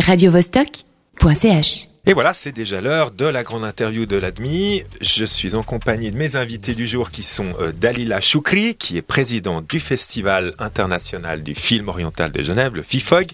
radiovostok.ch Et voilà, c'est déjà l'heure de la grande interview de l'ADMI. Je suis en compagnie de mes invités du jour qui sont euh, Dalila Choukri, qui est présidente du Festival international du film oriental de Genève, le FIFOG,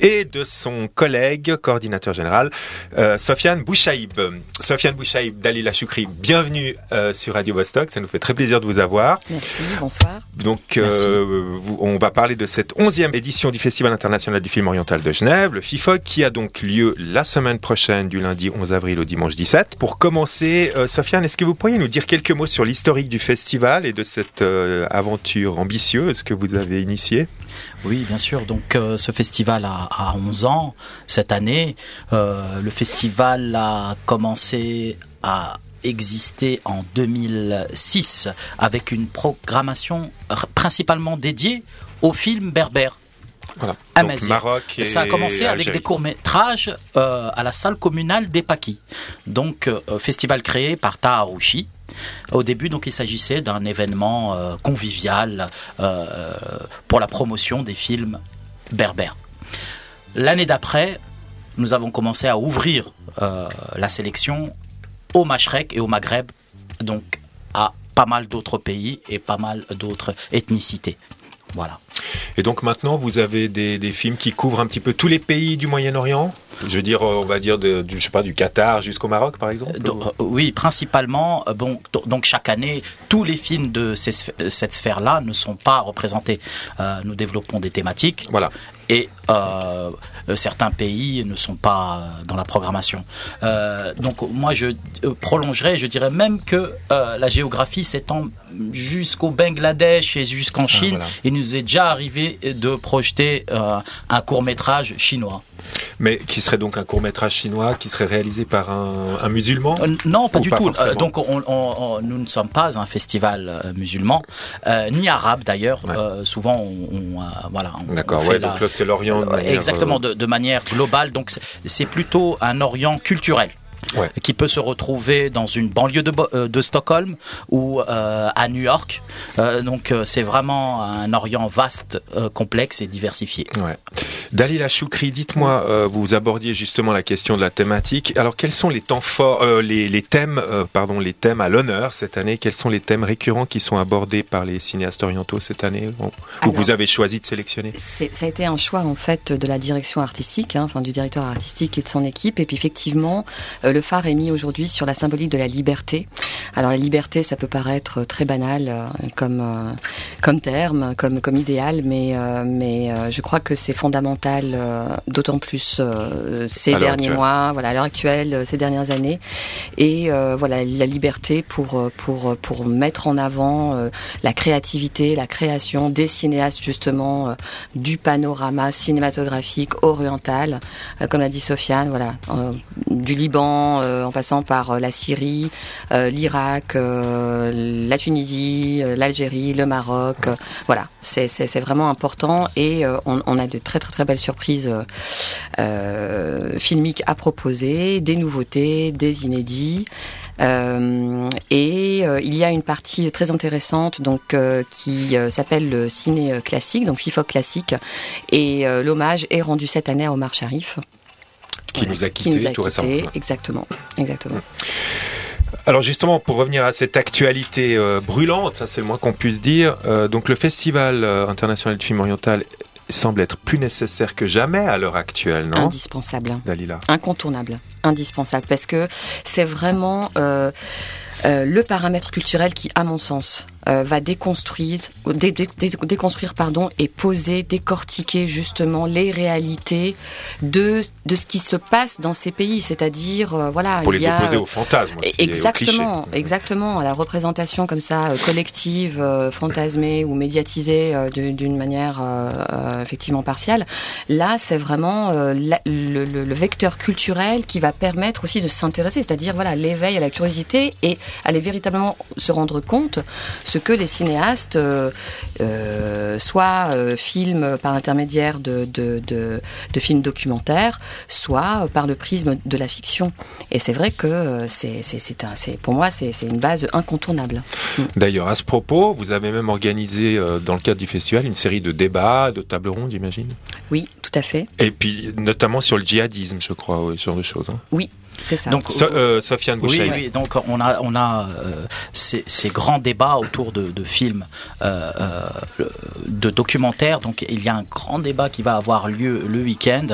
et de son collègue, coordinateur général, euh, Sofiane Bouchaïb. Sofiane Bouchaïb, Dalila Choukri, bienvenue euh, sur Radio Vostok. Ça nous fait très plaisir de vous avoir. Merci, bonsoir. Donc, euh, on va parler de cette onzième édition du Festival international du film oriental de Genève, le FIFOG, qui a donc lieu la semaine prochaine, du lundi 11 avril au dimanche 17. Pour commencer, euh, Sofiane, est-ce que vous pourriez nous dire quelques mots sur l'historique du festival et de cette euh, aventure ambitieuse que vous avez initiée? Oui, bien sûr. Donc, euh, ce festival a, a 11 ans cette année. Le festival a commencé à exister en 2006 avec une programmation principalement dédiée aux films berbères. Voilà. À donc. Maroc et Ça a commencé avec des courts-métrages euh, à la salle communale d'Epaki. Donc, euh, festival créé par Taharouchi. Au début, donc, il s'agissait d'un événement euh, convivial euh, pour la promotion des films berbères. L'année d'après, nous avons commencé à ouvrir euh, la sélection au Machrek et au Maghreb, donc à pas mal d'autres pays et pas mal d'autres ethnicités. Voilà. Et donc maintenant, vous avez des, films qui couvrent un petit peu tous les pays du Moyen-Orient? Je veux dire, euh, on va dire, de, du, je sais pas, du Qatar jusqu'au Maroc, par exemple Donc, euh, oui, principalement, euh, bon, do- donc chaque année, tous les films de ces euh, cette sphère-là ne sont pas représentés. Euh, nous développons des thématiques Voilà. et euh, euh, certains pays ne sont pas euh, dans la programmation. Euh, donc moi, je euh, prolongerai, je dirais même que euh, la géographie s'étend jusqu'au Bangladesh et jusqu'en Chine. voilà. Il nous est déjà arrivé de projeter euh, un court métrage chinois. Mais qui serait donc un court métrage chinois qui serait réalisé par un, un musulman Euh, non, pas du pas tout. Euh, donc, on- on- on- nous ne sommes pas un festival euh, musulman, euh, ni arabe d'ailleurs. Ouais. Souvent, on, voilà. D'accord, ouais, la- donc là c'est l'Orient. exactement, de, de manière globale. Donc, c'est plutôt un Orient culturel. Ouais. qui peut se retrouver dans une banlieue de, euh, de Stockholm ou euh, à New York. Euh, donc euh, c'est vraiment un Orient vaste, euh, complexe et diversifié. Ouais. Dalila Choukri, dites-moi, euh, vous abordiez justement la question de la thématique. Alors, quels sont les temps forts, euh, les, les thèmes, euh, pardon, les thèmes à l'honneur cette année? Quels sont les thèmes récurrents qui sont abordés par les cinéastes orientaux cette année, ou Alors- que vous avez choisi de sélectionner? Ça a été un choix en fait de la direction artistique, hein, enfin du directeur artistique et de son équipe. Et puis effectivement, euh, le phare est mis aujourd'hui sur la symbolique de la liberté. Alors la liberté, ça peut paraître très banal euh, comme euh, comme terme, comme comme idéal, mais euh, mais euh, je crois que c'est fondamental, euh, d'autant plus euh, ces À derniers mois, voilà à l'heure actuelle, euh, ces dernières années, et euh, voilà la liberté pour euh, pour pour mettre en avant euh, la créativité, la création des cinéastes justement euh, du panorama cinématographique oriental, euh, comme l'a dit Sofiane, voilà, euh, du Liban euh, en passant par euh, la Syrie, euh, l'Irak, la Tunisie, l'Algérie, le Maroc, voilà, c'est vraiment important et on, a de très très belles surprises filmiques à proposer, des nouveautés, des inédits. Et il y a une partie très intéressante qui s'appelle le ciné classique, donc FIFO classique, et l'hommage est rendu cette année à Omar Sharif, qui nous a qui quittés nous a tout récemment. exactement, exactement. Alors justement, pour revenir à cette actualité euh, brûlante, ça c'est le moins qu'on puisse dire, euh, donc le Festival euh, international du film oriental semble être plus nécessaire que jamais à l'heure actuelle, non? Indispensable. Dalila. Incontournable, indispensable, parce que c'est vraiment euh, le paramètre culturel qui, à mon sens, euh, va déconstruire, dé- dé- dé- déconstruire pardon, et poser, décortiquer justement les réalités de, de ce qui se passe dans ces pays. C'est-à-dire, euh, voilà, Pour il les y a, opposer aux fantasmes aussi, et aux Exactement, exactement, à la représentation comme ça euh, collective, euh, fantasmée ou médiatisée euh, d'une manière euh, euh, effectivement partielle. Là, c'est vraiment euh, la- le, le- le vecteur culturel qui va permettre aussi de s'intéresser, c'est-à-dire voilà l'éveil à la curiosité et aller véritablement se rendre compte ce que les cinéastes soit filment par l'intermédiaire de, de, de, de, films documentaires, soit par le prisme de la fiction. Et c'est vrai que c'est, c'est, pour moi c'est, c'est une base incontournable. Mm. D'ailleurs, à ce propos, vous avez même organisé dans le cadre du festival une série de débats, de tables rondes, j'imagine? Oui, tout à fait. Et puis notamment sur le djihadisme, je crois, ce genre de choses. Hein. Oui, c'est ça. Donc, euh, Sofiane oui, oui, donc on a, on a euh, ces, ces, grands débats autour de, de films, euh, euh, de documentaires. Donc il y a un grand débat qui va avoir lieu le week-end,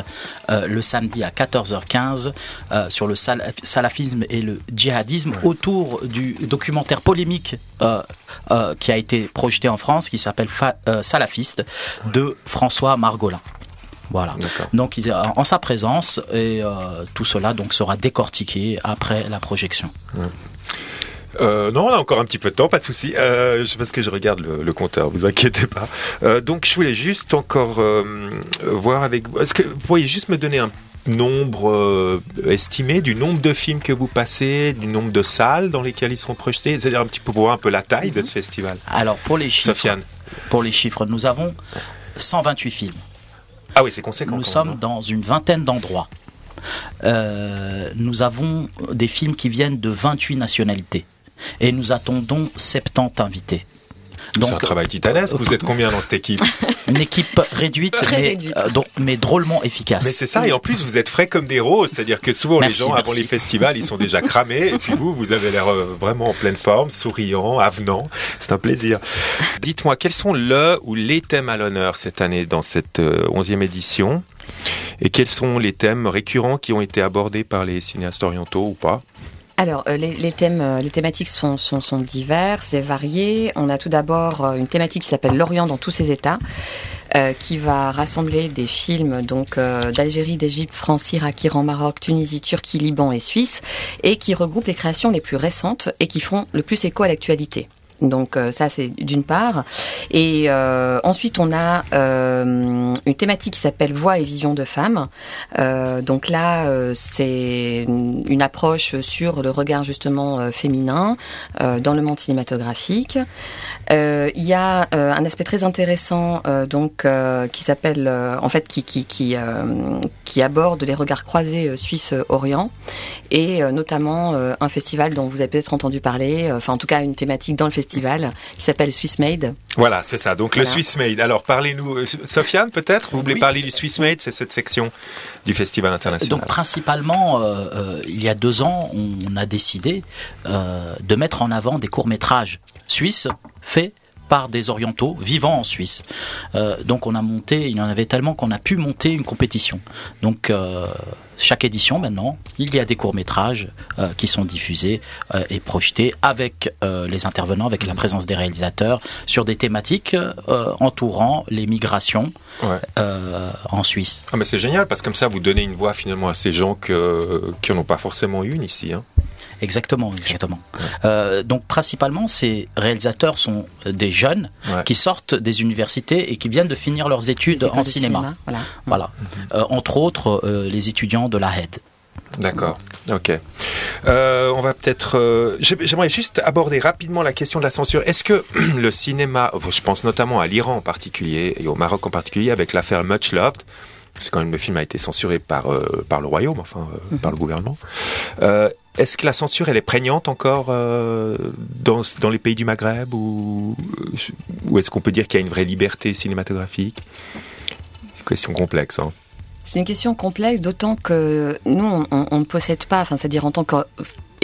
euh, le samedi à 14h15, sur le sal salafisme et le djihadisme, ouais. autour du documentaire polémique qui a été projeté en France, qui s'appelle Salafiste, de François Margolin. Voilà. Donc en sa présence et euh, tout cela donc sera décortiqué après la projection. Euh, non, on a encore un petit peu de temps, pas de souci. Euh, parce que je regarde le, le compteur, vous inquiétez pas. Euh, donc, je voulais juste encore voir avec vous. Est-ce que vous pourriez juste me donner un nombre estimé du nombre de films que vous passez, du nombre de salles dans lesquelles ils seront projetés, c'est-à-dire un petit peu pour voir un peu la taille de ce festival? Alors pour les chiffres, Sofiane. pour les chiffres, nous avons 128 films. Ah oui, c'est conséquent. Nous sommes dans une vingtaine d'endroits. Euh, nous avons des films qui viennent de 28 nationalités et nous attendons 70 invités. C'est un travail titanesque. Vous êtes combien dans cette équipe? Une équipe réduite, mais, réduite. Euh, donc, mais drôlement efficace. Mais c'est ça, et en plus vous êtes frais comme des roses, c'est-à-dire que souvent Merci, les gens merci. avant les festivals ils sont déjà cramés, et puis vous, vous avez l'air euh, vraiment en pleine forme, souriant, avenant. C'est un plaisir. Dites-moi, quels sont le ou les thèmes à l'honneur cette année dans cette euh, onzième édition? Et quels sont les thèmes récurrents qui ont été abordés par les cinéastes orientaux ou pas? Alors, euh, les, thèmes, euh, les thématiques sont, sont, sont diverses et variées. On a tout d'abord euh, une thématique qui s'appelle l'Orient dans tous ses états, qui va rassembler des films donc d'Algérie, d'Égypte, France, Irak, Iran, Maroc, Tunisie, Turquie, Liban et Suisse, et qui regroupe les créations les plus récentes et qui font le plus écho à l'actualité. Donc euh, ça c'est d'une part. Et euh, ensuite on a euh, une thématique qui s'appelle Voix et vision de femmes. Donc là c'est une, approche sur le regard justement féminin dans le monde cinématographique. Euh, il y a euh, un aspect très intéressant euh, donc euh, qui s'appelle euh, en fait qui qui qui, euh, qui aborde les regards croisés euh, Suisse-Orient et euh, notamment euh, un festival dont vous avez peut-être entendu parler, euh, enfin en tout cas une thématique dans le festival qui s'appelle Swiss Made. Voilà, c'est ça. Donc Voilà. le Swiss Made. Alors parlez-nous, euh, Sofiane peut-être? Vous voulez Oui. parler du Swiss Made C'est cette section du Festival international. Donc principalement, euh, euh, il y a deux ans, on a décidé euh, de mettre en avant des courts métrages suisses faits par des orientaux vivant en Suisse. Euh, donc on a monté, il y en avait tellement qu'on a pu monter une compétition. Donc euh, chaque édition maintenant, il y a des courts métrages euh, qui sont diffusés et projetés avec les intervenants, avec la présence des réalisateurs sur des thématiques entourant les migrations Ouais. en Suisse. Ah mais c'est génial parce que comme ça vous donnez une voix finalement à ces gens que, qui n'en ont pas forcément une ici. Hein. Exactement, exactement. Euh, donc principalement, ces réalisateurs sont des jeunes Ouais. qui sortent des universités et qui viennent de finir leurs études en cinéma. Voilà. Voilà. Euh, entre autres, euh, les étudiants de la HED. D'accord. Ok. Euh, on va peut-être. euh, j'ai- J'aimerais juste aborder rapidement la question de la censure. Est-ce que le cinéma, je pense notamment à l'Iran en particulier et au Maroc en particulier, avec l'affaire Much Loved, c'est quand même le film a été censuré par euh, par le royaume, enfin euh, par le gouvernement. Euh, Est-ce que la censure elle est prégnante encore euh, dans les pays du Maghreb ou ou est-ce qu'on peut dire qu'il y a une vraie liberté cinématographique? C'est une question complexe. Hein. C'est une question complexe, d'autant que nous, on, ne possède pas, c'est-à-dire en tant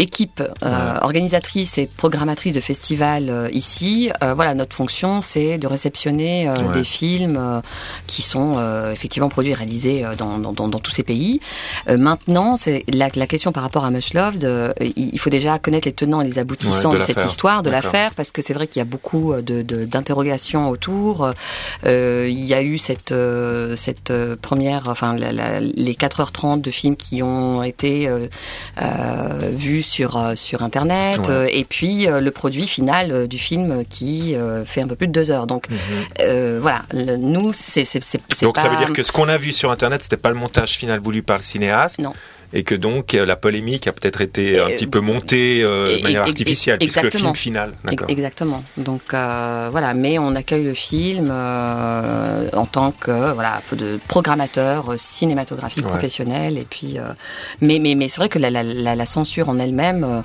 qu'équipe euh, organisatrice et programmatrice de festivals euh, ici, euh, voilà, notre fonction, c'est de réceptionner Ouais. des films qui sont effectivement produits et réalisés dans, dans, dans, dans tous ces pays. Maintenant, c'est la, la question par rapport à Much Loved, il faut déjà connaître les tenants et les aboutissants Ouais, de de, cette histoire, de l'affaire, parce que c'est vrai qu'il y a beaucoup euh, de- de- d'interrogations autour. Il y a eu cette, cette première, enfin la- la- les 4h30 de films qui ont été vus sur sur internet et puis le produit final du film qui fait un peu plus de deux heures. Donc mhm. voilà, nous c'est donc ça veut dire que ce qu'on a vu sur internet, c'était pas le montage final voulu par le cinéaste. Non et que donc euh, la polémique a peut-être été un petit peu montée euh, de manière artificielle puisque le film final. Exactement. Donc euh, voilà, mais on accueille le film en tant que voilà de programmateur cinématographique professionnel et puis mais mais mais c'est vrai que la, la, la, censure en elle-même,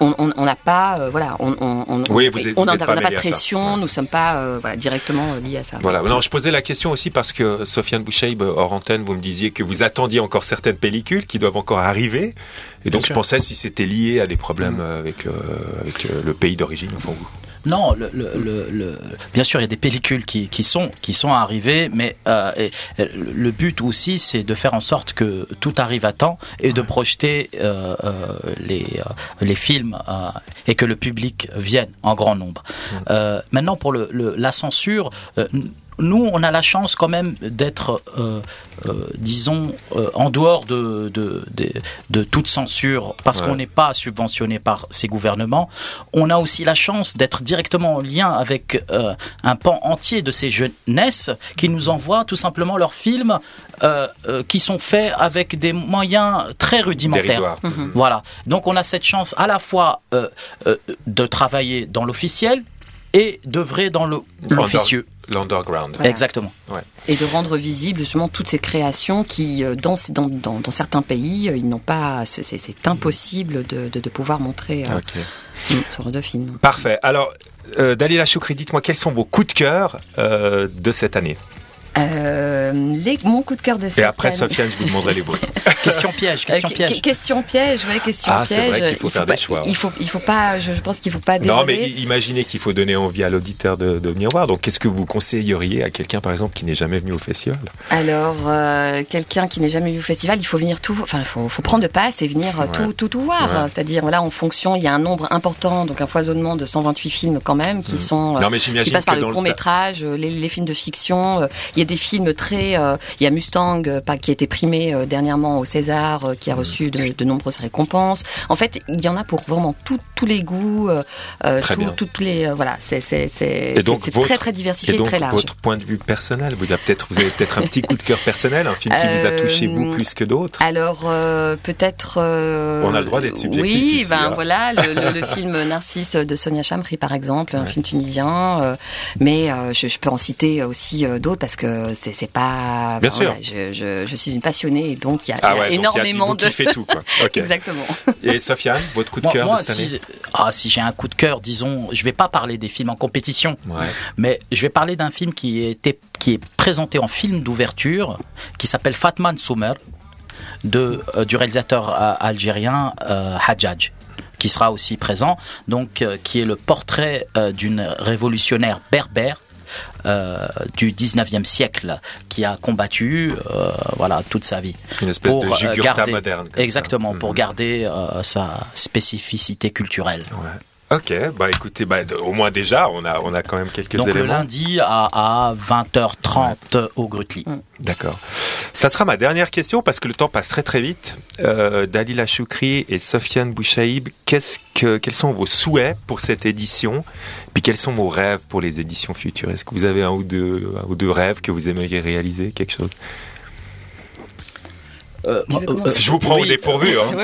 on n'a pas voilà on on oui, vous on n'a pas de pression, nous sommes pas voilà, directement liés à ça. Voilà. Non, je posais la question aussi parce que Sofiane Boucheib hors antenne, vous me disiez que vous attendiez encore certaines pellicules qui doivent encore arriver. Et donc je pensais si c'était lié à des problèmes mm. avec, euh, avec euh, le pays d'origine, enfin vous. Non, le, le, bien sûr, il y a des pellicules qui, qui sont, qui sont arrivées, mais euh, le but aussi, c'est de faire en sorte que tout arrive à temps et de projeter les, les films et que le public vienne en grand nombre. Maintenant, pour le, la censure, nous, on a la chance quand même d'être, euh, euh, disons, euh, en dehors de, de, de, toute censure, parce qu'on n'est pas subventionné par ces gouvernements. On a aussi la chance d'être directement en lien avec un pan entier de ces jeunesses qui nous envoient tout simplement leurs films qui sont faits avec des moyens très rudimentaires. Mhm. Voilà. Donc on a cette chance à la fois de travailler dans l'officiel et d'œuvrer dans l'officieux. L'underground. Exactement. Et de rendre visible justement toutes ces créations qui, euh, dans, dans, dans, certains pays, euh, ils n'ont pas. C'est impossible de, de, pouvoir montrer euh, ce genre de film. Parfait. Alors, Dalila Choukri, dites-moi quels sont vos coups de cœur de cette année? Euh, les, mon coup de cœur de cette Et après, Sofiane, je vous demanderai les bruits. question piège, question piège. question piège, ouais, question ah, piège. c'est vrai qu'il faut, faire des choix. Il faut, il faut pas, je pense qu'il faut pas Non, mais imaginez qu'il faut donner envie à l'auditeur de, de, venir voir. Donc, qu'est-ce que vous conseilleriez à quelqu'un, par exemple, qui n'est jamais venu au festival? Alors, euh, quelqu'un qui n'est jamais venu au festival, il faut venir tout, enfin, il faut, faut prendre de passe et venir tout, tout, tout voir. C'est-à-dire, voilà, en fonction, il y a un nombre important, donc un foisonnement de 128 films quand même, qui mmh. sont, non, mais qui passent par le court métrage, les, les films de fiction. Il y a des films très euh, il y a Mustang euh, qui a été primé euh, dernièrement au César, qui a reçu de, nombreuses récompenses. En fait, il y en a pour vraiment tous les goûts, tous les voilà. C'est très très diversifié, et donc, très large. Votre point de vue personnel, vous avez peut-être vous avez peut-être un petit coup de cœur personnel, un film qui vous a touché vous plus que d'autres. Alors peut-être. On a le droit d'être subjectif. Oui, ben hein. voilà, le, film Narcisse de Sonia Chamri par exemple, un film tunisien. mais je, je, peux en citer aussi d'autres parce que c'est pas Bien sûr. je, suis une passionnée et donc il y a, ah énormément de. fait tout, quoi. Exactement. Et Sofiane, votre coup de cœur de cette si, Ah, si j'ai un coup de cœur, disons, je vais pas parler des films en compétition, mais je vais parler d'un film qui, était, qui est présenté en film d'ouverture, qui s'appelle Fatman Soumer, de, euh, du réalisateur euh, algérien euh, Hadjadj qui sera aussi présent, donc qui est le portrait d'une révolutionnaire berbère euh, du 19e siècle qui a combattu euh, voilà toute sa vie. Une espèce pour, de euh, garder, moderne. Exactement, pour mhm. garder sa spécificité culturelle. Ok, bah écoutez, bah, au moins déjà, on a, on a quand même quelques éléments. Donc le lundi à, à 20h30 au Grutli. Mm. D'accord. Ça sera ma dernière question parce que le temps passe très très vite. Euh, Dalila Choukri et Sofiane Bouchaïb, qu'est-ce que, quels sont vos souhaits pour cette édition? Puis quels sont vos rêves pour les éditions futures? Est-ce que vous avez un ou deux, un ou deux rêves que vous aimeriez réaliser Quelque chose? Euh, euh, si je vous prends au dépourvu. Hein.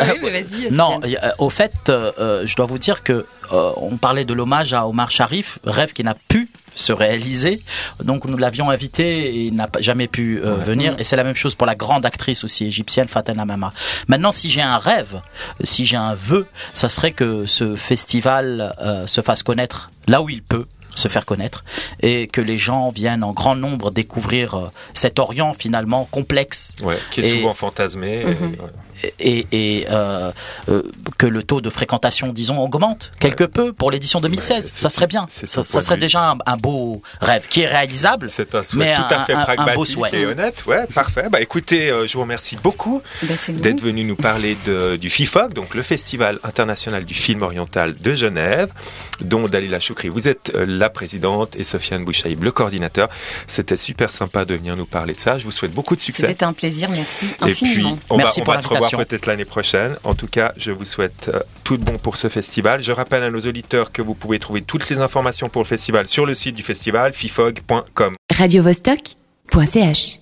non, au fait, je dois vous dire que on parlait de l'hommage à Omar Sharif, rêve qui n'a pu se réaliser. Donc nous l'avions invité et il n'a jamais pu venir. Et c'est la même chose pour la grande actrice aussi égyptienne Fatana Mama. Maintenant, si j'ai un rêve, si j'ai un vœu, ça serait que ce festival se fasse connaître là où il peut se faire connaître et que les gens viennent en grand nombre découvrir euh, cet Orient finalement complexe. qui est souvent fantasmé. Mhm et, et euh, euh, que le taux de fréquentation, disons, augmente quelque peu pour l'édition 2016. ça serait bien. Ça, serait déjà un, beau rêve qui est réalisable. C'est un souhait tout à fait pragmatique et honnête. Ouais, parfait. Bah écoutez, euh, je vous remercie beaucoup bah, d'être venu nous parler de, du FIFOC, donc le Festival international du film oriental de Genève, dont Dalila Choukri, vous êtes la présidente, et Sofiane Bouchaïb, le coordinateur. C'était super sympa de venir nous parler de ça. Je vous souhaite beaucoup de succès. C'était un plaisir, merci et puis, on merci va, pour on va se revoir peut-être l'année prochaine. En tout cas, je vous souhaite euh, tout de bon pour ce festival. Je rappelle à nos auditeurs que vous pouvez trouver toutes les informations pour le festival sur le site du festival, fifog.com. Radio -Vostok .ch